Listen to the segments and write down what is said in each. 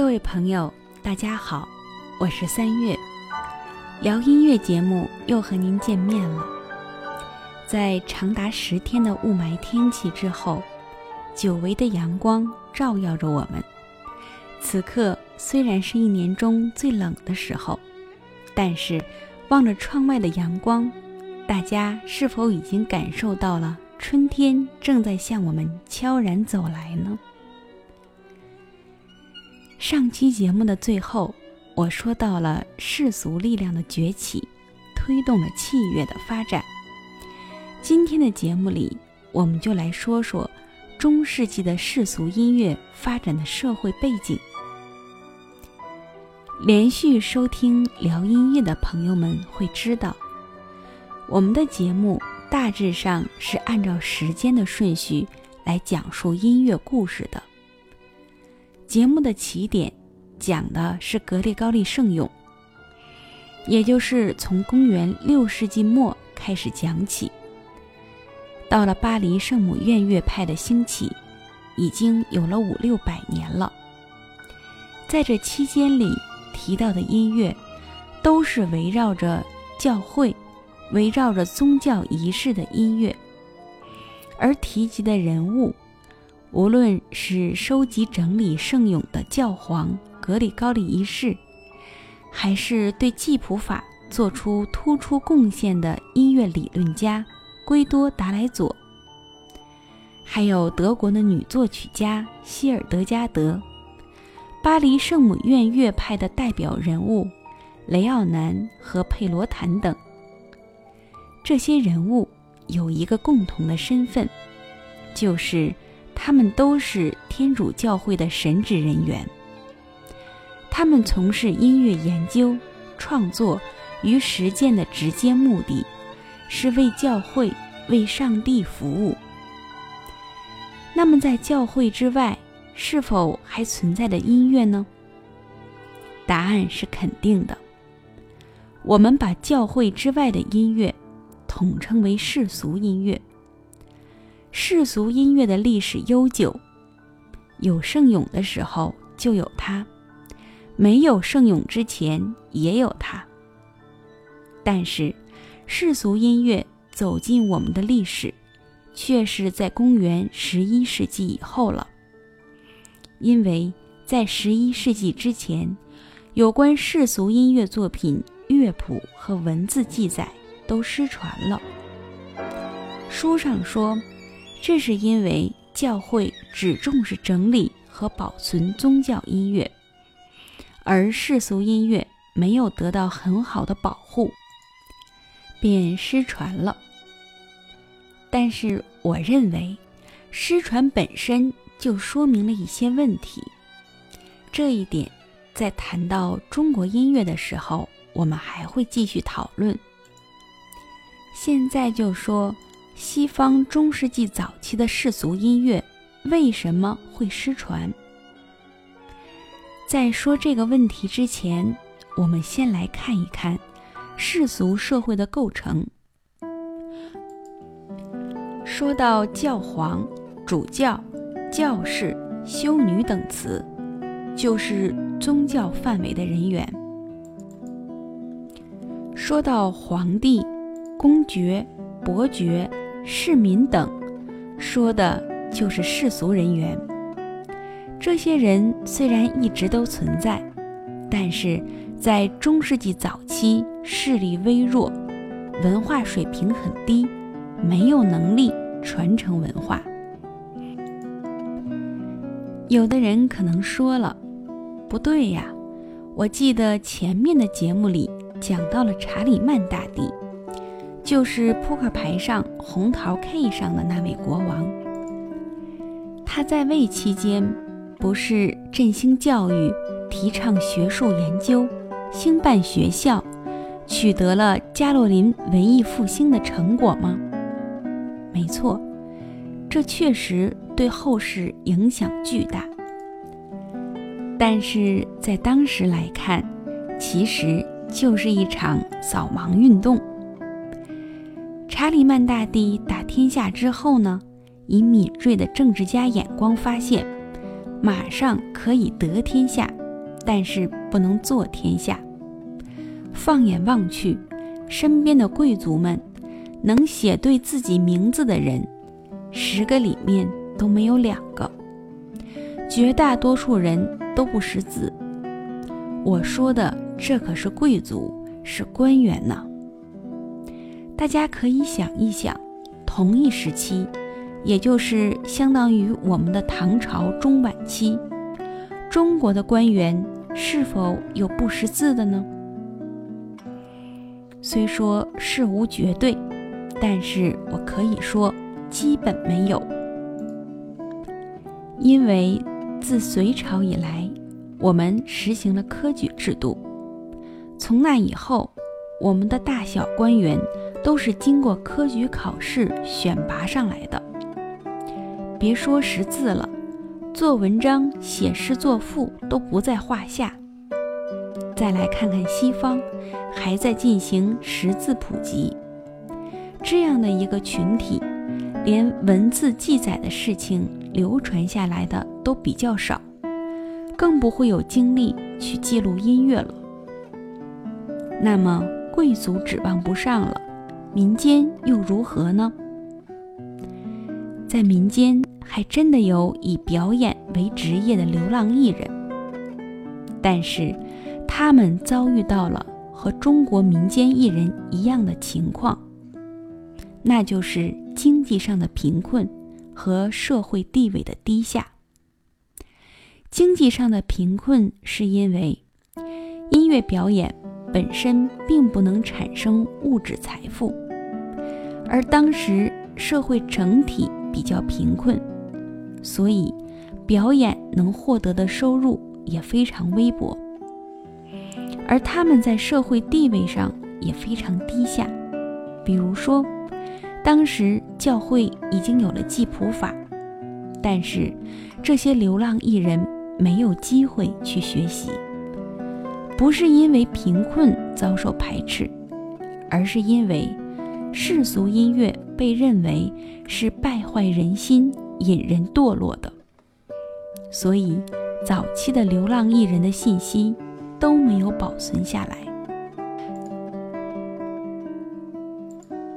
各位朋友，大家好，我是三月，聊音乐节目又和您见面了。在长达十天的雾霾天气之后，久违的阳光照耀着我们。此刻虽然是一年中最冷的时候，但是望着窗外的阳光，大家是否已经感受到了春天正在向我们悄然走来呢？上期节目的最后，我说到了世俗力量的崛起，推动了器乐的发展。今天的节目里，我们就来说说中世纪的世俗音乐发展的社会背景。连续收听聊音乐的朋友们会知道，我们的节目大致上是按照时间的顺序来讲述音乐故事的。节目的起点讲的是格列高利圣咏，也就是从公元六世纪末开始讲起。到了巴黎圣母院乐派的兴起，已经有了五六百年了。在这期间里提到的音乐，都是围绕着教会、围绕着宗教仪式的音乐，而提及的人物。无论是收集整理圣咏的教皇格里高利一世，还是对记谱法做出突出贡献的音乐理论家圭多·达莱佐，还有德国的女作曲家希尔德加德，巴黎圣母院乐派的代表人物雷奥南和佩罗坦等，这些人物有一个共同的身份，就是。他们都是天主教会的神职人员。他们从事音乐研究、创作与实践的直接目的，是为教会、为上帝服务。那么，在教会之外，是否还存在的音乐呢？答案是肯定的。我们把教会之外的音乐统称为世俗音乐。世俗音乐的历史悠久，有圣咏的时候就有它，没有圣咏之前也有它。但是，世俗音乐走进我们的历史，却是在公元十一世纪以后了。因为在十一世纪之前，有关世俗音乐作品乐谱和文字记载都失传了。书上说。这是因为教会只重视整理和保存宗教音乐，而世俗音乐没有得到很好的保护，便失传了。但是，我认为失传本身就说明了一些问题，这一点在谈到中国音乐的时候，我们还会继续讨论。现在就说。西方中世纪早期的世俗音乐为什么会失传？在说这个问题之前，我们先来看一看世俗社会的构成。说到教皇、主教、教士、修女等词，就是宗教范围的人员；说到皇帝、公爵、伯爵。市民等，说的就是世俗人员。这些人虽然一直都存在，但是在中世纪早期势力微弱，文化水平很低，没有能力传承文化。有的人可能说了，不对呀，我记得前面的节目里讲到了查理曼大帝。就是扑克牌上红桃 K 上的那位国王，他在位期间不是振兴教育、提倡学术研究、兴办学校，取得了加洛林文艺复兴的成果吗？没错，这确实对后世影响巨大。但是在当时来看，其实就是一场扫盲运动。查理曼大帝打天下之后呢，以敏锐的政治家眼光发现，马上可以得天下，但是不能坐天下。放眼望去，身边的贵族们，能写对自己名字的人，十个里面都没有两个。绝大多数人都不识字。我说的这可是贵族，是官员呢。大家可以想一想，同一时期，也就是相当于我们的唐朝中晚期，中国的官员是否有不识字的呢？虽说事无绝对，但是我可以说基本没有，因为自隋朝以来，我们实行了科举制度，从那以后，我们的大小官员都是经过科举考试选拔上来的。别说识字了，做文章、写诗作赋都不在话下。再来看看西方，还在进行识字普及，这样的一个群体，连文字记载的事情流传下来的都比较少，更不会有精力去记录音乐了。那么贵族指望不上了，民间又如何呢？在民间还真的有以表演为职业的流浪艺人，但是。他们遭遇到了和中国民间艺人一样的情况，那就是经济上的贫困和社会地位的低下。经济上的贫困是因为音乐表演本身并不能产生物质财富，而当时社会整体比较贫困，所以表演能获得的收入也非常微薄。而他们在社会地位上也非常低下，比如说，当时教会已经有了记谱法，但是这些流浪艺人没有机会去学习，不是因为贫困遭受排斥，而是因为世俗音乐被认为是败坏人心、引人堕落的，所以早期的流浪艺人的信息。都没有保存下来。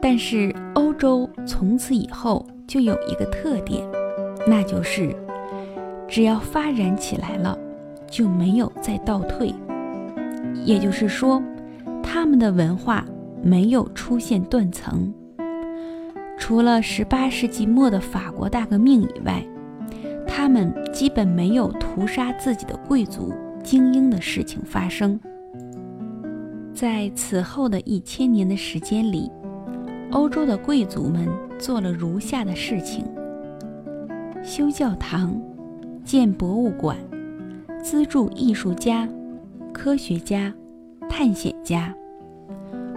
但是欧洲从此以后就有一个特点，那就是只要发展起来了，就没有再倒退。也就是说，他们的文化没有出现断层。除了18世纪末的法国大革命以外，他们基本没有屠杀自己的贵族。精英的事情发生，在此后的一千年的时间里，欧洲的贵族们做了如下的事情：修教堂、建博物馆、资助艺术家、科学家、探险家，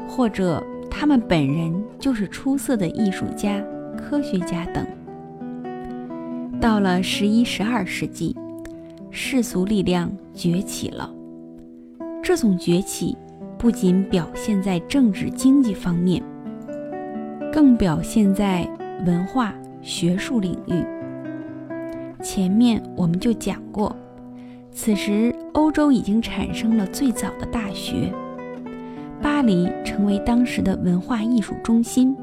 或者他们本人就是出色的艺术家、科学家等。到了十一、十二世纪。世俗力量崛起了，这种崛起不仅表现在政治经济方面，更表现在文化学术领域。前面我们就讲过，此时欧洲已经产生了最早的大学，巴黎成为当时的文化艺术中心。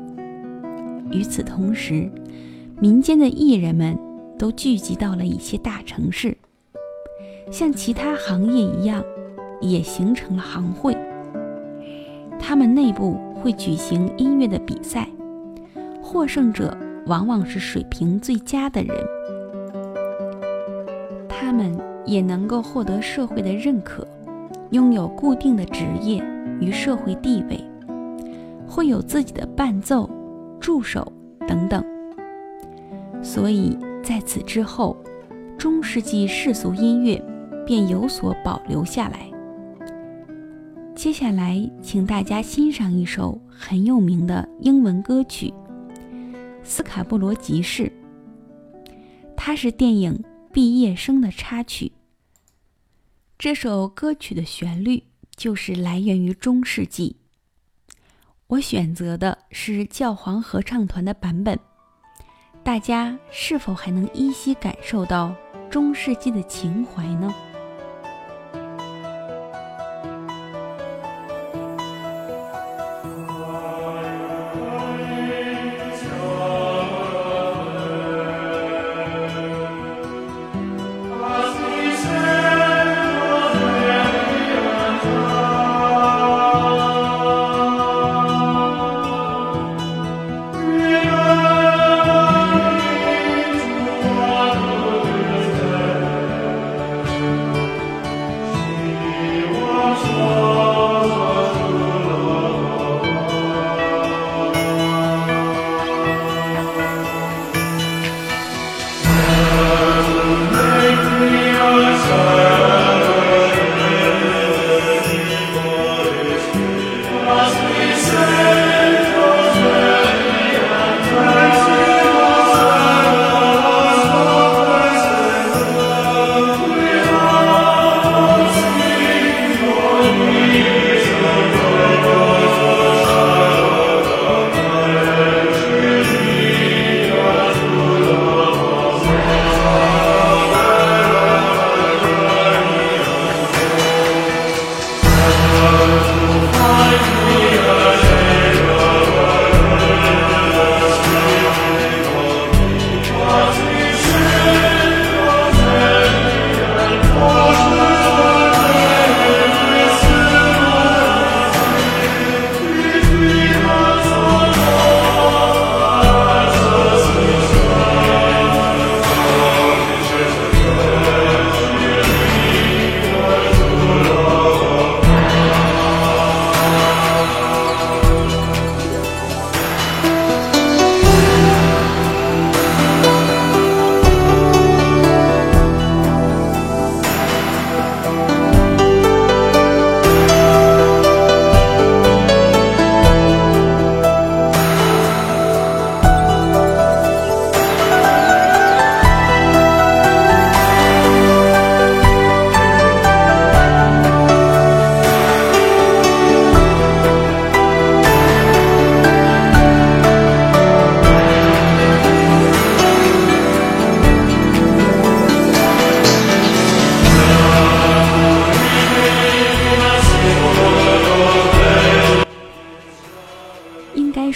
与此同时，民间的艺人们都聚集到了一些大城市。像其他行业一样，也形成了行会。他们内部会举行音乐的比赛，获胜者往往是水平最佳的人。他们也能够获得社会的认可，拥有固定的职业与社会地位，会有自己的伴奏、助手等等。所以在此之后，中世纪世俗音乐。便有所保留下来。接下来，请大家欣赏一首很有名的英文歌曲《斯卡布罗集市》，它是电影《毕业生》的插曲。这首歌曲的旋律就是来源于中世纪。我选择的是教皇合唱团的版本，大家是否还能依稀感受到中世纪的情怀呢？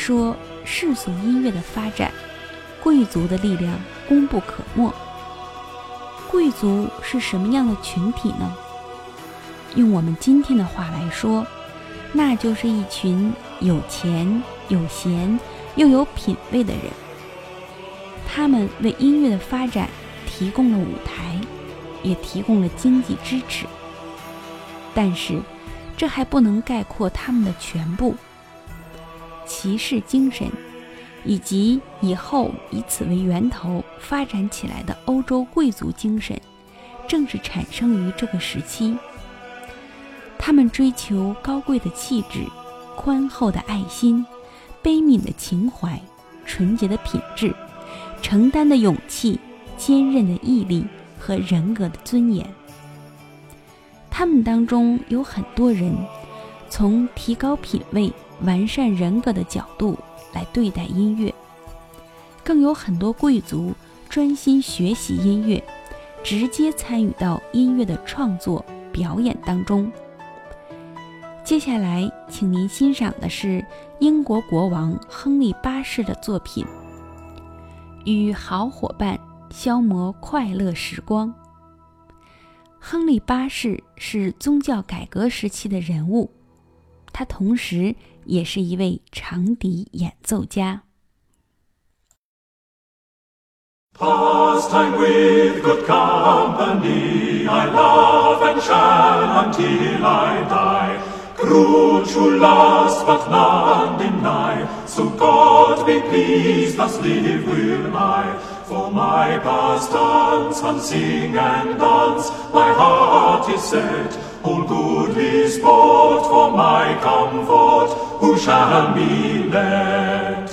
说，世俗音乐的发展，贵族的力量功不可没。贵族是什么样的群体呢？用我们今天的话来说，那就是一群有钱、有闲又有品位的人。他们为音乐的发展提供了舞台，也提供了经济支持。但是，这还不能概括他们的全部。骑士精神，以及以后以此为源头发展起来的欧洲贵族精神，正是产生于这个时期。他们追求高贵的气质、宽厚的爱心、悲悯的情怀、纯洁的品质、承担的勇气、坚韧的毅力和人格的尊严。他们当中有很多人，从提高品味。完善人格的角度来对待音乐，更有很多贵族专心学习音乐，直接参与到音乐的创作表演当中。接下来，请您欣赏的是英国国王亨利八世的作品《与好伙伴消磨快乐时光》。亨利八世是宗教改革时期的人物，他同时。也是一位长笛演奏家。Pastime with good company, I love and shall until I die. Cruel last, but none deny. So God be pleased, thus live will I. For my pastimes, and sing and dance, my heart is set. All goodly sport for my comfort, who shall be led.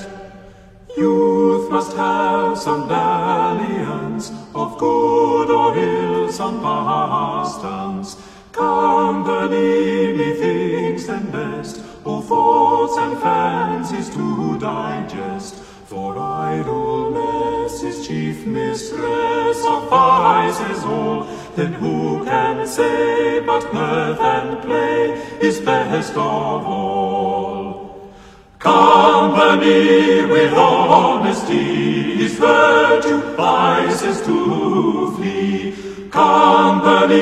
Youth must have some dalliance of good or ill, some pastance. Company methinks them best, all thoughts and fancies to digest. For idleness is chief mistress of vices all. Then who can say but mirth and play is best of all? Company with honesty is virtue, vices to flee. Company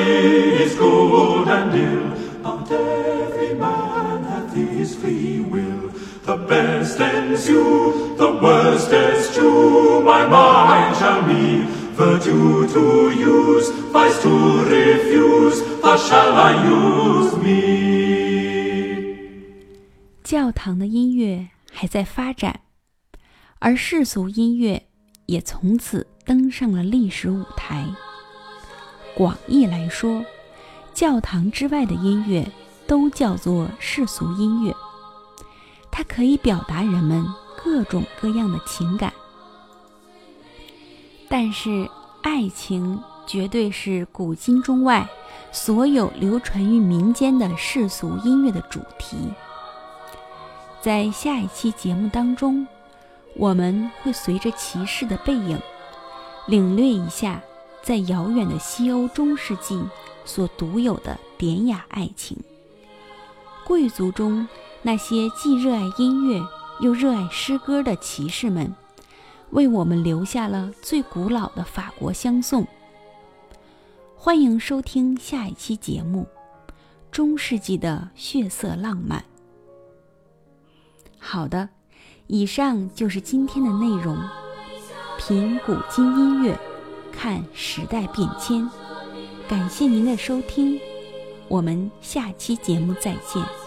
is good and ill, but every man hath his free will. The best ensue, the worst eschew, my mind shall be virtue to 教堂的音乐还在发展，而世俗音乐也从此登上了历史舞台。广义来说，教堂之外的音乐都叫做世俗音乐。它可以表达人们各种各样的情感，但是爱情绝对是古今中外所有流传于民间的世俗音乐的主题。在下一期节目当中，我们会随着骑士的背影，领略一下在遥远的西欧中世纪所独有的典雅爱情。贵族中。那些既热爱音乐又热爱诗歌的骑士们，为我们留下了最古老的法国相送。欢迎收听下一期节目《中世纪的血色浪漫》。好的，以上就是今天的内容。品古今音乐，看时代变迁。感谢您的收听，我们下期节目再见。